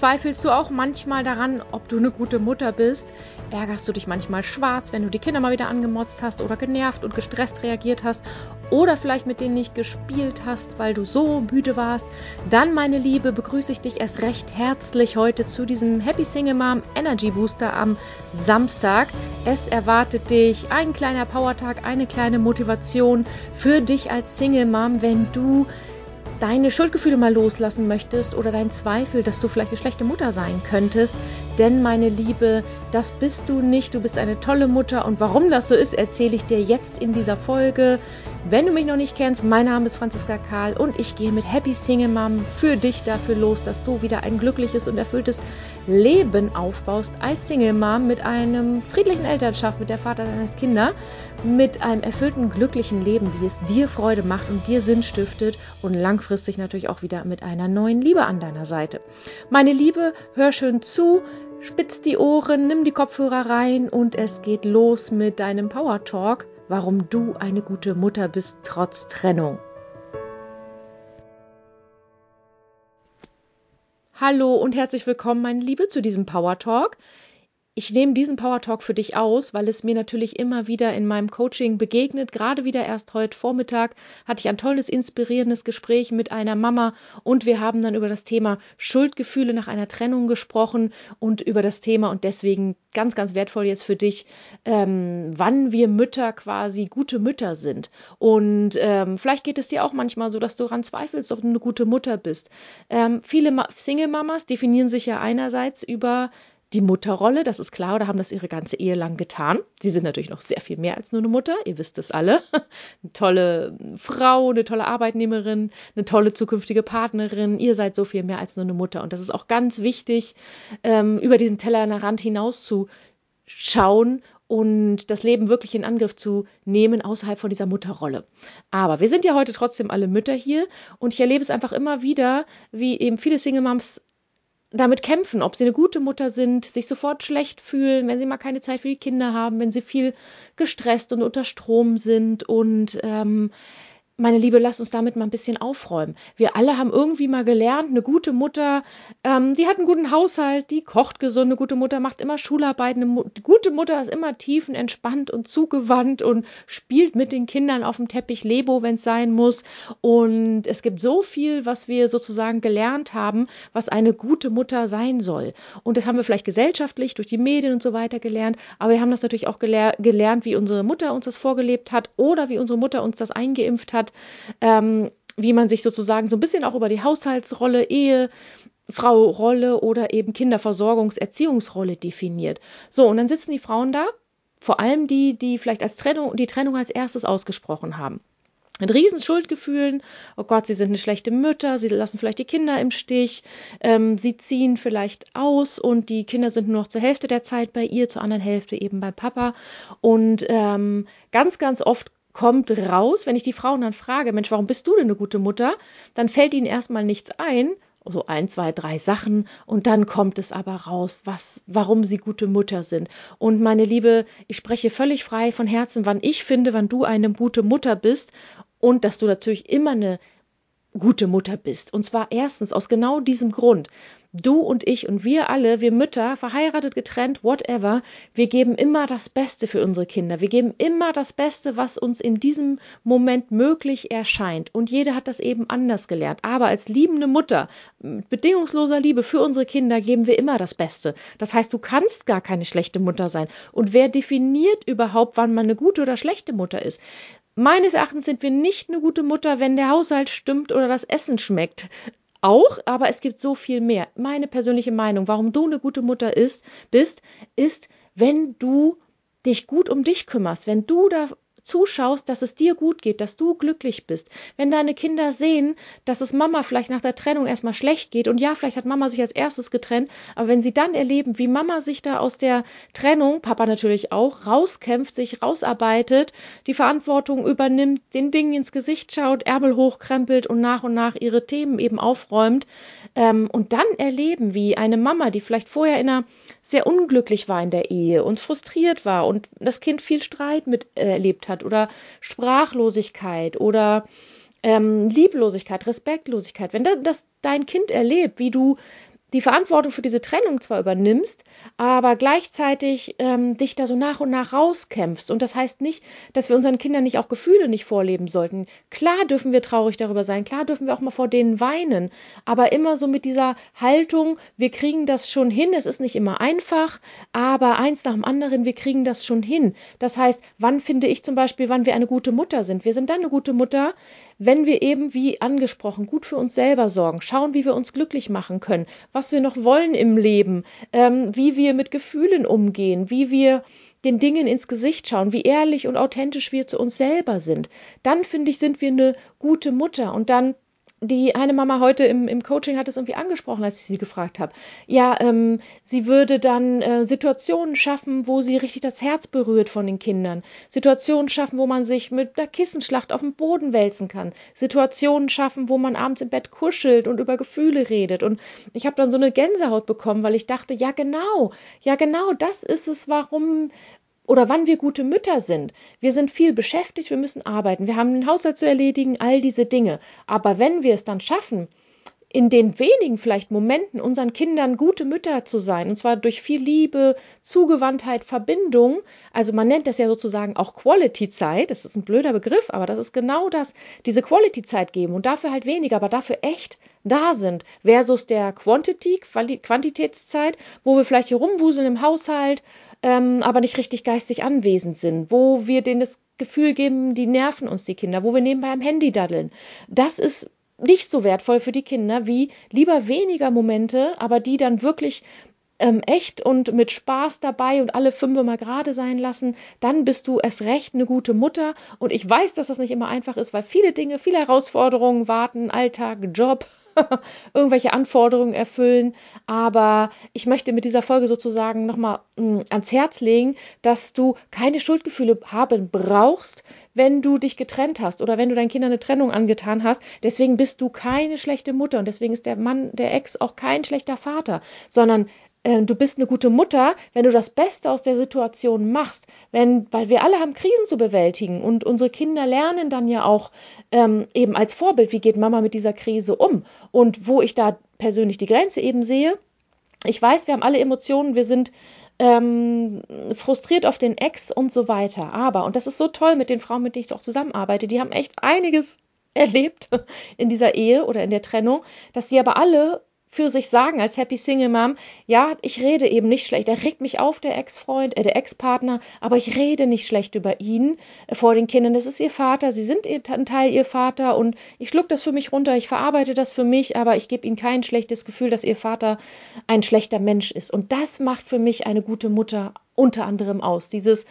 Zweifelst du auch manchmal daran, ob du eine gute Mutter bist? Ärgerst du dich manchmal schwarz, wenn du die Kinder mal wieder angemotzt hast oder genervt und gestresst reagiert hast oder vielleicht mit denen nicht gespielt hast, weil du so müde warst? Dann, meine Liebe, begrüße ich dich erst recht herzlich heute zu diesem Happy Single Mom Energy Booster am Samstag. Es erwartet dich ein kleiner Powertag, eine kleine Motivation für dich als Single Mom, wenn du deine Schuldgefühle mal loslassen möchtest oder deinen Zweifel, dass du vielleicht eine schlechte Mutter sein könntest. Denn meine Liebe, das bist du nicht. Du bist eine tolle Mutter. Und warum das so ist, erzähle ich dir jetzt in dieser Folge. Wenn du mich noch nicht kennst, mein Name ist Franziska Karl und ich gehe mit Happy Single Mom für dich dafür los, dass du wieder ein glückliches und erfülltes Leben aufbaust als Single Mom mit einem friedlichen Elternschaft, mit der Vater deines Kinder, mit einem erfüllten, glücklichen Leben, wie es dir Freude macht und dir Sinn stiftet und langfristig natürlich auch wieder mit einer neuen Liebe an deiner Seite. Meine Liebe, hör schön zu, spitz die Ohren, nimm die Kopfhörer rein und es geht los mit deinem Power Talk warum du eine gute Mutter bist trotz Trennung. Hallo und herzlich willkommen, meine Liebe, zu diesem Power Talk. Ich nehme diesen Power Talk für dich aus, weil es mir natürlich immer wieder in meinem Coaching begegnet. Gerade wieder erst heute Vormittag hatte ich ein tolles, inspirierendes Gespräch mit einer Mama und wir haben dann über das Thema Schuldgefühle nach einer Trennung gesprochen und über das Thema und deswegen ganz, ganz wertvoll jetzt für dich, ähm, wann wir Mütter quasi gute Mütter sind. Und ähm, vielleicht geht es dir auch manchmal so, dass du daran zweifelst, ob du eine gute Mutter bist. Ähm, viele Single-Mamas definieren sich ja einerseits über die Mutterrolle, das ist klar, oder haben das ihre ganze Ehe lang getan. Sie sind natürlich noch sehr viel mehr als nur eine Mutter, ihr wisst es alle. Eine tolle Frau, eine tolle Arbeitnehmerin, eine tolle zukünftige Partnerin. Ihr seid so viel mehr als nur eine Mutter. Und das ist auch ganz wichtig, ähm, über diesen Tellerrand hinaus zu schauen und das Leben wirklich in Angriff zu nehmen außerhalb von dieser Mutterrolle. Aber wir sind ja heute trotzdem alle Mütter hier und ich erlebe es einfach immer wieder, wie eben viele Single Moms damit kämpfen, ob sie eine gute Mutter sind, sich sofort schlecht fühlen, wenn sie mal keine Zeit für die Kinder haben, wenn sie viel gestresst und unter Strom sind und ähm, meine Liebe, lass uns damit mal ein bisschen aufräumen. Wir alle haben irgendwie mal gelernt, eine gute Mutter, ähm, die hat einen guten Haushalt, die kocht gesund, eine gute Mutter macht immer Schularbeiten, eine gute Mutter ist immer tiefenentspannt und zugewandt und spielt mit den Kindern auf dem Teppich Lebo, wenn es sein muss. Und es gibt so viel, was wir sozusagen gelernt haben, was eine gute Mutter sein soll. Und das haben wir vielleicht gesellschaftlich durch die Medien und so weiter gelernt, aber wir haben das natürlich auch gelehr gelernt, wie unsere Mutter uns das vorgelebt hat oder wie unsere Mutter uns das eingeimpft hat ähm, wie man sich sozusagen so ein bisschen auch über die Haushaltsrolle, Ehe, Frau-Rolle oder eben Kinderversorgungs-, Erziehungsrolle definiert. So, und dann sitzen die Frauen da, vor allem die, die vielleicht als Trennung, die Trennung als erstes ausgesprochen haben. Mit riesen Schuldgefühlen, oh Gott, sie sind eine schlechte Mütter, sie lassen vielleicht die Kinder im Stich, ähm, sie ziehen vielleicht aus und die Kinder sind nur noch zur Hälfte der Zeit bei ihr, zur anderen Hälfte eben bei Papa. Und ähm, ganz, ganz oft kommt raus, wenn ich die Frauen dann frage, Mensch, warum bist du denn eine gute Mutter? Dann fällt ihnen erstmal nichts ein, so ein, zwei, drei Sachen und dann kommt es aber raus, was, warum sie gute Mutter sind. Und meine Liebe, ich spreche völlig frei von Herzen, wann ich finde, wann du eine gute Mutter bist und dass du natürlich immer eine gute Mutter bist. Und zwar erstens aus genau diesem Grund. Du und ich und wir alle, wir Mütter, verheiratet, getrennt, whatever, wir geben immer das Beste für unsere Kinder. Wir geben immer das Beste, was uns in diesem Moment möglich erscheint. Und jeder hat das eben anders gelernt. Aber als liebende Mutter, mit bedingungsloser Liebe für unsere Kinder, geben wir immer das Beste. Das heißt, du kannst gar keine schlechte Mutter sein. Und wer definiert überhaupt, wann man eine gute oder schlechte Mutter ist? Meines Erachtens sind wir nicht eine gute Mutter, wenn der Haushalt stimmt oder das Essen schmeckt auch, aber es gibt so viel mehr. Meine persönliche Meinung, warum du eine gute Mutter ist, bist, ist, wenn du dich gut um dich kümmerst, wenn du da zuschaust, dass es dir gut geht, dass du glücklich bist. Wenn deine Kinder sehen, dass es Mama vielleicht nach der Trennung erstmal schlecht geht und ja, vielleicht hat Mama sich als erstes getrennt, aber wenn sie dann erleben, wie Mama sich da aus der Trennung, Papa natürlich auch, rauskämpft, sich rausarbeitet, die Verantwortung übernimmt, den Dingen ins Gesicht schaut, Ärmel hochkrempelt und nach und nach ihre Themen eben aufräumt ähm, und dann erleben, wie eine Mama, die vielleicht vorher in einer sehr unglücklich war in der Ehe und frustriert war und das Kind viel Streit mit äh, erlebt hat oder Sprachlosigkeit oder ähm, Lieblosigkeit, Respektlosigkeit, wenn das dein Kind erlebt, wie du die Verantwortung für diese Trennung zwar übernimmst, aber gleichzeitig ähm, dich da so nach und nach rauskämpfst. Und das heißt nicht, dass wir unseren Kindern nicht auch Gefühle nicht vorleben sollten. Klar dürfen wir traurig darüber sein, klar dürfen wir auch mal vor denen weinen, aber immer so mit dieser Haltung, wir kriegen das schon hin, es ist nicht immer einfach, aber eins nach dem anderen, wir kriegen das schon hin. Das heißt, wann finde ich zum Beispiel, wann wir eine gute Mutter sind? Wir sind dann eine gute Mutter, wenn wir eben, wie angesprochen, gut für uns selber sorgen, schauen, wie wir uns glücklich machen können, was wir noch wollen im Leben, ähm, wie wir mit Gefühlen umgehen, wie wir den Dingen ins Gesicht schauen, wie ehrlich und authentisch wir zu uns selber sind. Dann finde ich, sind wir eine gute Mutter und dann die eine Mama heute im, im Coaching hat es irgendwie angesprochen, als ich sie gefragt habe. Ja, ähm, sie würde dann äh, Situationen schaffen, wo sie richtig das Herz berührt von den Kindern. Situationen schaffen, wo man sich mit einer Kissenschlacht auf dem Boden wälzen kann. Situationen schaffen, wo man abends im Bett kuschelt und über Gefühle redet. Und ich habe dann so eine Gänsehaut bekommen, weil ich dachte, ja genau, ja genau, das ist es, warum, oder wann wir gute Mütter sind. Wir sind viel beschäftigt, wir müssen arbeiten, wir haben den Haushalt zu erledigen, all diese Dinge. Aber wenn wir es dann schaffen, in den wenigen vielleicht Momenten unseren Kindern gute Mütter zu sein, und zwar durch viel Liebe, Zugewandtheit, Verbindung. Also man nennt das ja sozusagen auch Quality-Zeit. Das ist ein blöder Begriff, aber das ist genau das, diese Quality-Zeit geben und dafür halt weniger, aber dafür echt da sind, versus der Quantity, Quantitätszeit, wo wir vielleicht hier rumwuseln im Haushalt, ähm, aber nicht richtig geistig anwesend sind, wo wir denen das Gefühl geben, die nerven uns die Kinder, wo wir nebenbei am Handy daddeln. Das ist nicht so wertvoll für die Kinder wie lieber weniger Momente, aber die dann wirklich ähm, echt und mit Spaß dabei und alle fünf mal gerade sein lassen, dann bist du erst recht eine gute Mutter. Und ich weiß, dass das nicht immer einfach ist, weil viele Dinge, viele Herausforderungen warten, Alltag, Job, irgendwelche Anforderungen erfüllen. Aber ich möchte mit dieser Folge sozusagen nochmal mm, ans Herz legen, dass du keine Schuldgefühle haben brauchst, wenn du dich getrennt hast oder wenn du deinen Kindern eine Trennung angetan hast. Deswegen bist du keine schlechte Mutter und deswegen ist der Mann, der Ex auch kein schlechter Vater, sondern du bist eine gute Mutter, wenn du das Beste aus der Situation machst, wenn, weil wir alle haben Krisen zu bewältigen und unsere Kinder lernen dann ja auch ähm, eben als Vorbild, wie geht Mama mit dieser Krise um und wo ich da persönlich die Grenze eben sehe. Ich weiß, wir haben alle Emotionen, wir sind ähm, frustriert auf den Ex und so weiter. Aber, und das ist so toll mit den Frauen, mit denen ich auch zusammenarbeite, die haben echt einiges erlebt in dieser Ehe oder in der Trennung, dass die aber alle für sich sagen als Happy Single Mom, ja, ich rede eben nicht schlecht. Er regt mich auf, der Ex-Freund, äh, der Ex-Partner, aber ich rede nicht schlecht über ihn äh, vor den Kindern. Das ist ihr Vater, sie sind ihr, ein Teil ihr Vater und ich schluck das für mich runter, ich verarbeite das für mich, aber ich gebe ihnen kein schlechtes Gefühl, dass ihr Vater ein schlechter Mensch ist. Und das macht für mich eine gute Mutter unter anderem aus. Dieses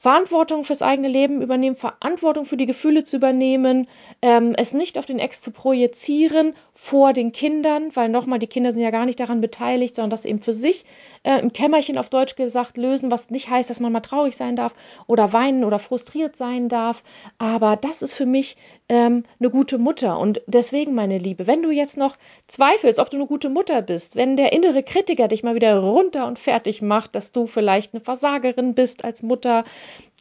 Verantwortung fürs eigene Leben übernehmen, Verantwortung für die Gefühle zu übernehmen, ähm, es nicht auf den Ex zu projizieren vor den Kindern, weil nochmal, die Kinder sind ja gar nicht daran beteiligt, sondern das eben für sich äh, im Kämmerchen auf Deutsch gesagt lösen, was nicht heißt, dass man mal traurig sein darf oder weinen oder frustriert sein darf. Aber das ist für mich ähm, eine gute Mutter. Und deswegen, meine Liebe, wenn du jetzt noch zweifelst, ob du eine gute Mutter bist, wenn der innere Kritiker dich mal wieder runter und fertig macht, dass du vielleicht eine Versagerin bist als Mutter,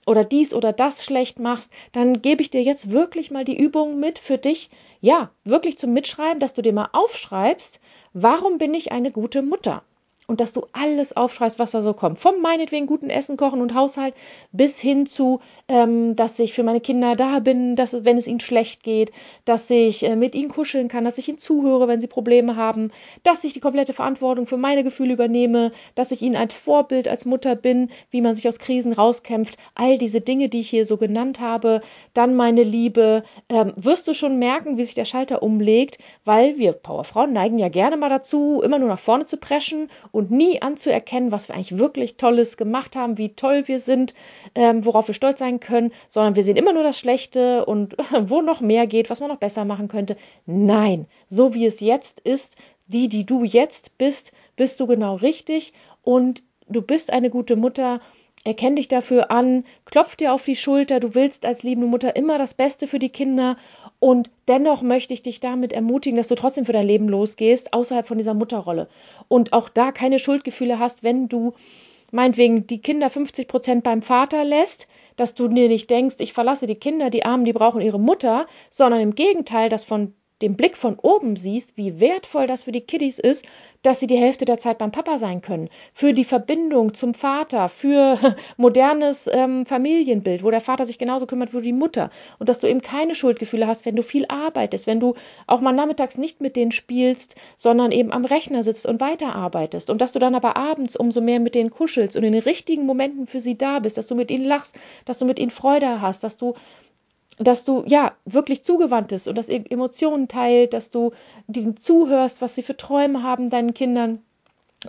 oder dies oder das schlecht machst, dann gebe ich dir jetzt wirklich mal die Übung mit für dich, ja, wirklich zum Mitschreiben, dass du dir mal aufschreibst, warum bin ich eine gute Mutter? Und dass du alles aufschreibst, was da so kommt. Vom meinetwegen guten Essen, Kochen und Haushalt bis hin zu, ähm, dass ich für meine Kinder da bin, dass, wenn es ihnen schlecht geht, dass ich äh, mit ihnen kuscheln kann, dass ich ihnen zuhöre, wenn sie Probleme haben, dass ich die komplette Verantwortung für meine Gefühle übernehme, dass ich ihnen als Vorbild, als Mutter bin, wie man sich aus Krisen rauskämpft. All diese Dinge, die ich hier so genannt habe. Dann, meine Liebe, ähm, wirst du schon merken, wie sich der Schalter umlegt, weil wir Powerfrauen neigen ja gerne mal dazu, immer nur nach vorne zu preschen und nie anzuerkennen, was wir eigentlich wirklich Tolles gemacht haben, wie toll wir sind, ähm, worauf wir stolz sein können, sondern wir sehen immer nur das Schlechte und wo noch mehr geht, was man noch besser machen könnte. Nein, so wie es jetzt ist, die, die du jetzt bist, bist du genau richtig und du bist eine gute Mutter Erkenn dich dafür an, klopf dir auf die Schulter, du willst als liebende Mutter immer das Beste für die Kinder und dennoch möchte ich dich damit ermutigen, dass du trotzdem für dein Leben losgehst, außerhalb von dieser Mutterrolle. Und auch da keine Schuldgefühle hast, wenn du meinetwegen die Kinder 50 Prozent beim Vater lässt, dass du dir nicht denkst, ich verlasse die Kinder, die Armen, die brauchen ihre Mutter, sondern im Gegenteil, dass von den Blick von oben siehst, wie wertvoll das für die Kiddies ist, dass sie die Hälfte der Zeit beim Papa sein können. Für die Verbindung zum Vater, für modernes ähm, Familienbild, wo der Vater sich genauso kümmert wie die Mutter. Und dass du eben keine Schuldgefühle hast, wenn du viel arbeitest, wenn du auch mal nachmittags nicht mit denen spielst, sondern eben am Rechner sitzt und weiterarbeitest. Und dass du dann aber abends umso mehr mit denen kuschelst und in den richtigen Momenten für sie da bist, dass du mit ihnen lachst, dass du mit ihnen Freude hast, dass du dass du ja wirklich zugewandt bist und dass ihr Emotionen teilt, dass du ihnen zuhörst, was sie für Träume haben, deinen Kindern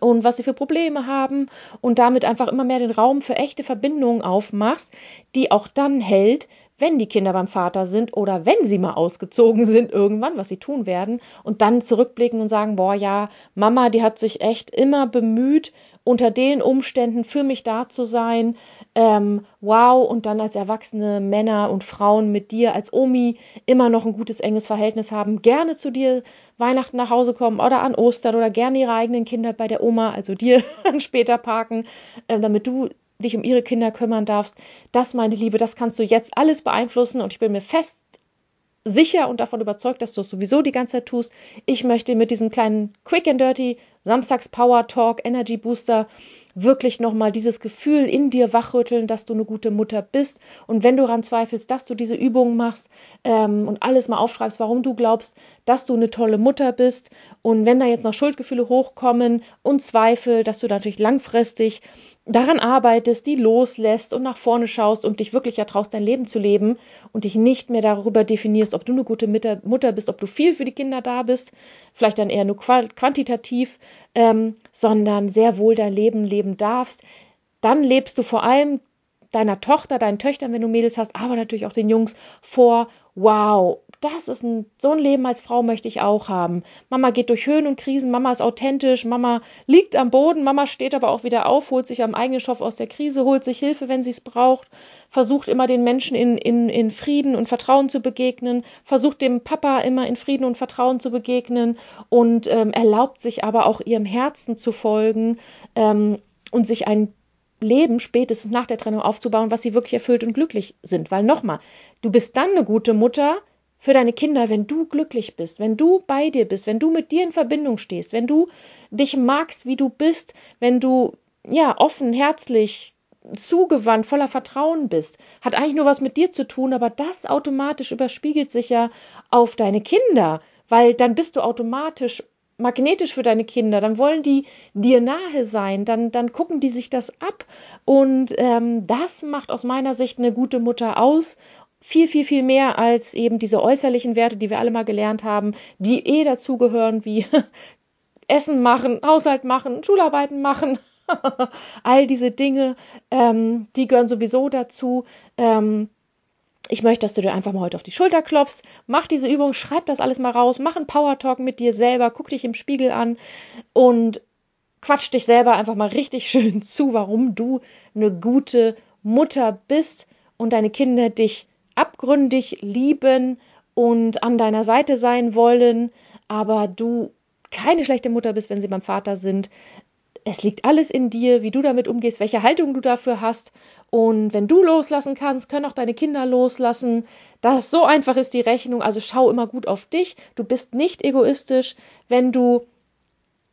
und was sie für Probleme haben und damit einfach immer mehr den Raum für echte Verbindungen aufmachst, die auch dann hält, wenn die Kinder beim Vater sind oder wenn sie mal ausgezogen sind irgendwann, was sie tun werden, und dann zurückblicken und sagen, boah, ja, Mama, die hat sich echt immer bemüht, unter den Umständen für mich da zu sein. Ähm, wow, und dann als erwachsene Männer und Frauen mit dir als Omi immer noch ein gutes, enges Verhältnis haben, gerne zu dir Weihnachten nach Hause kommen oder an Ostern oder gerne ihre eigenen Kinder bei der Oma, also dir, später parken, äh, damit du dich um ihre Kinder kümmern darfst. Das, meine Liebe, das kannst du jetzt alles beeinflussen und ich bin mir fest sicher und davon überzeugt, dass du es sowieso die ganze Zeit tust. Ich möchte mit diesem kleinen Quick and Dirty Samstags Power Talk Energy Booster wirklich nochmal dieses Gefühl in dir wachrütteln, dass du eine gute Mutter bist. Und wenn du daran zweifelst, dass du diese Übungen machst ähm, und alles mal aufschreibst, warum du glaubst, dass du eine tolle Mutter bist. Und wenn da jetzt noch Schuldgefühle hochkommen und Zweifel, dass du natürlich langfristig daran arbeitest, die loslässt und nach vorne schaust und dich wirklich ertraust, dein Leben zu leben und dich nicht mehr darüber definierst, ob du eine gute Mutter bist, ob du viel für die Kinder da bist, vielleicht dann eher nur quantitativ, ähm, sondern sehr wohl dein Leben leben darfst, dann lebst du vor allem deiner Tochter, deinen Töchtern, wenn du Mädels hast, aber natürlich auch den Jungs vor, wow, das ist ein, so ein Leben als Frau möchte ich auch haben. Mama geht durch Höhen und Krisen, Mama ist authentisch, Mama liegt am Boden, Mama steht aber auch wieder auf, holt sich am eigenen Stoff aus der Krise, holt sich Hilfe, wenn sie es braucht, versucht immer den Menschen in, in, in Frieden und Vertrauen zu begegnen, versucht dem Papa immer in Frieden und Vertrauen zu begegnen und ähm, erlaubt sich aber auch ihrem Herzen zu folgen ähm, und sich ein Leben spätestens nach der Trennung aufzubauen, was sie wirklich erfüllt und glücklich sind. Weil nochmal, du bist dann eine gute Mutter für deine Kinder, wenn du glücklich bist, wenn du bei dir bist, wenn du mit dir in Verbindung stehst, wenn du dich magst, wie du bist, wenn du ja offen, herzlich, zugewandt, voller Vertrauen bist, hat eigentlich nur was mit dir zu tun, aber das automatisch überspiegelt sich ja auf deine Kinder, weil dann bist du automatisch magnetisch für deine Kinder, dann wollen die dir nahe sein, dann, dann gucken die sich das ab. Und ähm, das macht aus meiner Sicht eine gute Mutter aus. Viel, viel, viel mehr als eben diese äußerlichen Werte, die wir alle mal gelernt haben, die eh dazugehören, wie Essen machen, Haushalt machen, Schularbeiten machen. All diese Dinge, ähm, die gehören sowieso dazu. Ähm, ich möchte, dass du dir einfach mal heute auf die Schulter klopfst, mach diese Übung, schreib das alles mal raus, mach einen Power Talk mit dir selber, guck dich im Spiegel an und quatsch dich selber einfach mal richtig schön zu, warum du eine gute Mutter bist und deine Kinder dich abgründig lieben und an deiner Seite sein wollen, aber du keine schlechte Mutter bist, wenn sie beim Vater sind, es liegt alles in dir, wie du damit umgehst, welche Haltung du dafür hast. Und wenn du loslassen kannst, können auch deine Kinder loslassen. Das so einfach ist die Rechnung. Also schau immer gut auf dich. Du bist nicht egoistisch, wenn du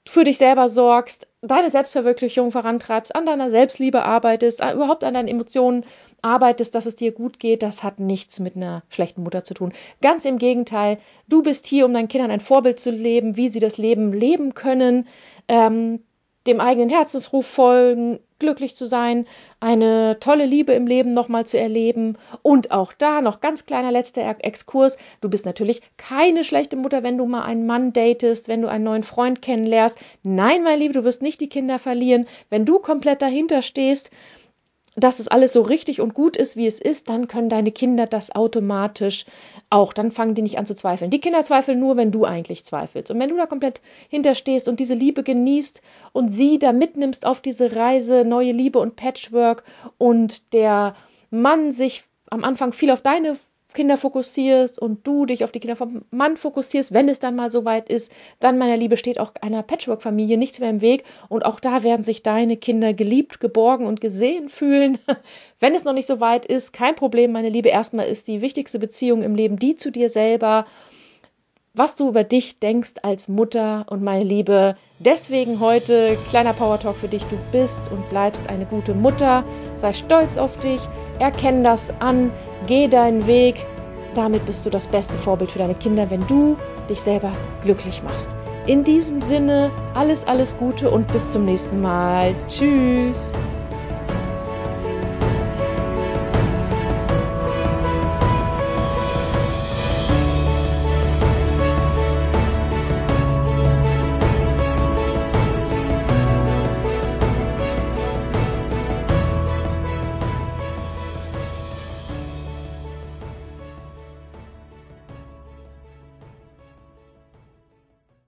für dich selber sorgst, deine Selbstverwirklichung vorantreibst, an deiner Selbstliebe arbeitest, überhaupt an deinen Emotionen arbeitest, dass es dir gut geht, das hat nichts mit einer schlechten Mutter zu tun. Ganz im Gegenteil, du bist hier, um deinen Kindern ein Vorbild zu leben, wie sie das Leben leben können. Ähm, dem eigenen Herzensruf folgen, glücklich zu sein, eine tolle Liebe im Leben nochmal zu erleben. Und auch da noch ganz kleiner letzter Exkurs. Du bist natürlich keine schlechte Mutter, wenn du mal einen Mann datest, wenn du einen neuen Freund kennenlernst. Nein, meine Liebe, du wirst nicht die Kinder verlieren. Wenn du komplett dahinter stehst dass es alles so richtig und gut ist, wie es ist, dann können deine Kinder das automatisch auch. Dann fangen die nicht an zu zweifeln. Die Kinder zweifeln nur, wenn du eigentlich zweifelst. Und wenn du da komplett hinterstehst und diese Liebe genießt und sie da mitnimmst auf diese Reise, neue Liebe und Patchwork und der Mann sich am Anfang viel auf deine Kinder fokussierst und du dich auf die Kinder vom Mann fokussierst, wenn es dann mal so weit ist, dann, meiner Liebe, steht auch einer Patchwork-Familie nichts mehr im Weg und auch da werden sich deine Kinder geliebt, geborgen und gesehen fühlen. wenn es noch nicht so weit ist, kein Problem, meine Liebe. Erstmal ist die wichtigste Beziehung im Leben die zu dir selber was du über dich denkst als Mutter und meine Liebe. Deswegen heute kleiner Power Talk für dich. Du bist und bleibst eine gute Mutter. Sei stolz auf dich. Erkenn das an. Geh deinen Weg. Damit bist du das beste Vorbild für deine Kinder, wenn du dich selber glücklich machst. In diesem Sinne, alles, alles Gute und bis zum nächsten Mal. Tschüss.